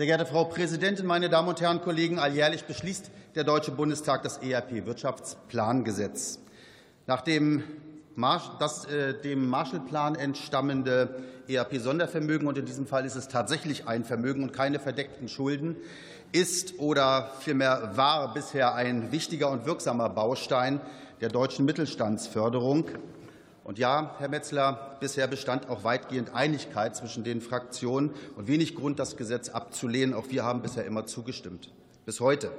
Sehr geehrte Frau Präsidentin, meine Damen und Herren Kollegen! Alljährlich beschließt der Deutsche Bundestag das ERP-Wirtschaftsplangesetz. Nach dem das äh, dem Marshallplan entstammende ERP-Sondervermögen, und in diesem Fall ist es tatsächlich ein Vermögen und keine verdeckten Schulden, ist oder vielmehr war bisher ein wichtiger und wirksamer Baustein der deutschen Mittelstandsförderung. Und ja, Herr Metzler, bisher bestand auch weitgehend Einigkeit zwischen den Fraktionen und wenig Grund, das Gesetz abzulehnen. Auch wir haben bisher immer zugestimmt, bis heute.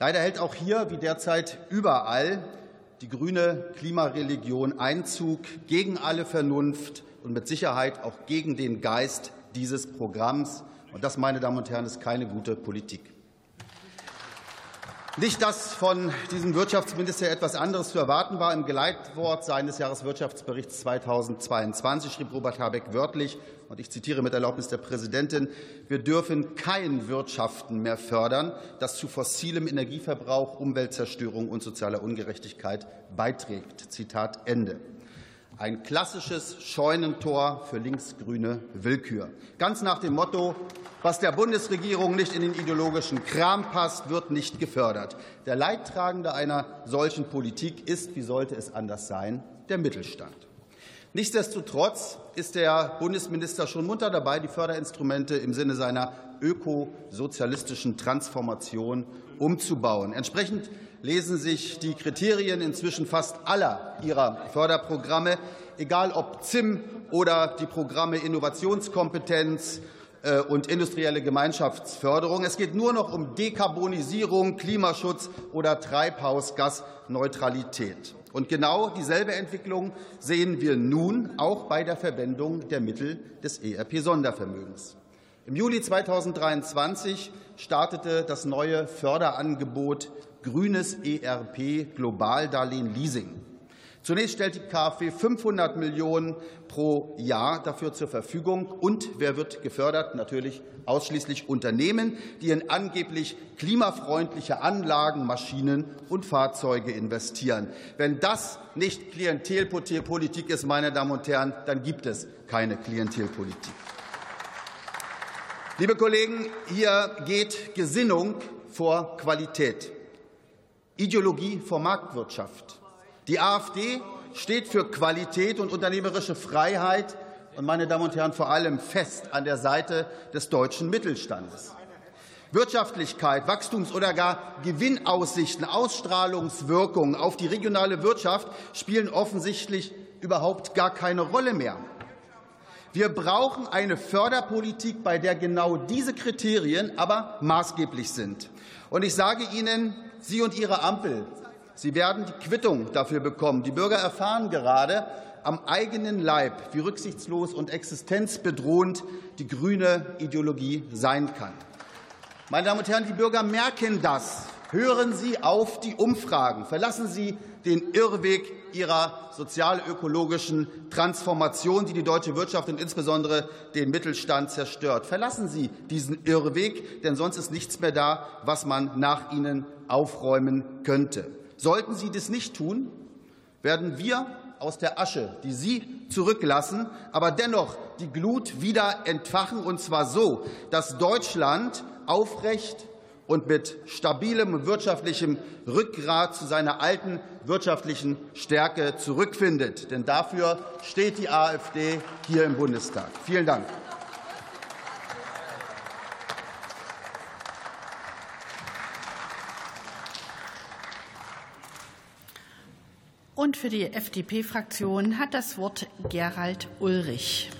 Leider hält auch hier, wie derzeit überall, die grüne Klimareligion Einzug gegen alle Vernunft und mit Sicherheit auch gegen den Geist dieses Programms. Und das, meine Damen und Herren, ist keine gute Politik. Nicht, dass von diesem Wirtschaftsminister etwas anderes zu erwarten war. Im Geleitwort seines Jahreswirtschaftsberichts 2022 schrieb Robert Habeck wörtlich, und ich zitiere mit Erlaubnis der Präsidentin, wir dürfen kein Wirtschaften mehr fördern, das zu fossilem Energieverbrauch, Umweltzerstörung und sozialer Ungerechtigkeit beiträgt. Zitat Ende. Ein klassisches Scheunentor für linksgrüne Willkür. Ganz nach dem Motto, was der Bundesregierung nicht in den ideologischen Kram passt, wird nicht gefördert. Der Leidtragende einer solchen Politik ist, wie sollte es anders sein, der Mittelstand. Nichtsdestotrotz ist der Bundesminister schon munter dabei, die Förderinstrumente im Sinne seiner ökosozialistischen Transformation umzubauen. Entsprechend lesen sich die Kriterien inzwischen fast aller ihrer Förderprogramme, egal ob ZIM oder die Programme Innovationskompetenz äh, und industrielle Gemeinschaftsförderung. Es geht nur noch um Dekarbonisierung, Klimaschutz oder Treibhausgasneutralität. Und genau dieselbe Entwicklung sehen wir nun auch bei der Verwendung der Mittel des ERP-Sondervermögens. Im Juli 2023 startete das neue Förderangebot Grünes ERP Globaldarlehen Leasing. Zunächst stellt die KfW 500 Millionen pro Jahr dafür zur Verfügung. Und wer wird gefördert? Natürlich ausschließlich Unternehmen, die in angeblich klimafreundliche Anlagen, Maschinen und Fahrzeuge investieren. Wenn das nicht Klientelpolitik ist, meine Damen und Herren, dann gibt es keine Klientelpolitik. Liebe Kollegen, hier geht Gesinnung vor Qualität, Ideologie vor Marktwirtschaft. Die AfD steht für Qualität und unternehmerische Freiheit und, meine Damen und Herren, vor allem fest an der Seite des deutschen Mittelstandes. Wirtschaftlichkeit, Wachstums- oder gar Gewinnaussichten, Ausstrahlungswirkungen auf die regionale Wirtschaft spielen offensichtlich überhaupt gar keine Rolle mehr. Wir brauchen eine Förderpolitik, bei der genau diese Kriterien aber maßgeblich sind. Und ich sage Ihnen, Sie und Ihre Ampel Sie werden die Quittung dafür bekommen. Die Bürger erfahren gerade am eigenen Leib, wie rücksichtslos und existenzbedrohend die grüne Ideologie sein kann. Meine Damen und Herren, die Bürger merken das. Hören Sie auf die Umfragen. Verlassen Sie den Irrweg Ihrer sozial-ökologischen Transformation, die die deutsche Wirtschaft und insbesondere den Mittelstand zerstört. Verlassen Sie diesen Irrweg, denn sonst ist nichts mehr da, was man nach Ihnen aufräumen könnte. Sollten Sie das nicht tun, werden wir aus der Asche, die Sie zurücklassen, aber dennoch die Glut wieder entfachen, und zwar so, dass Deutschland aufrecht und mit stabilem wirtschaftlichem Rückgrat zu seiner alten wirtschaftlichen Stärke zurückfindet. Denn dafür steht die AfD hier im Bundestag. Vielen Dank. Und für die FDP-Fraktion hat das Wort Gerald Ulrich.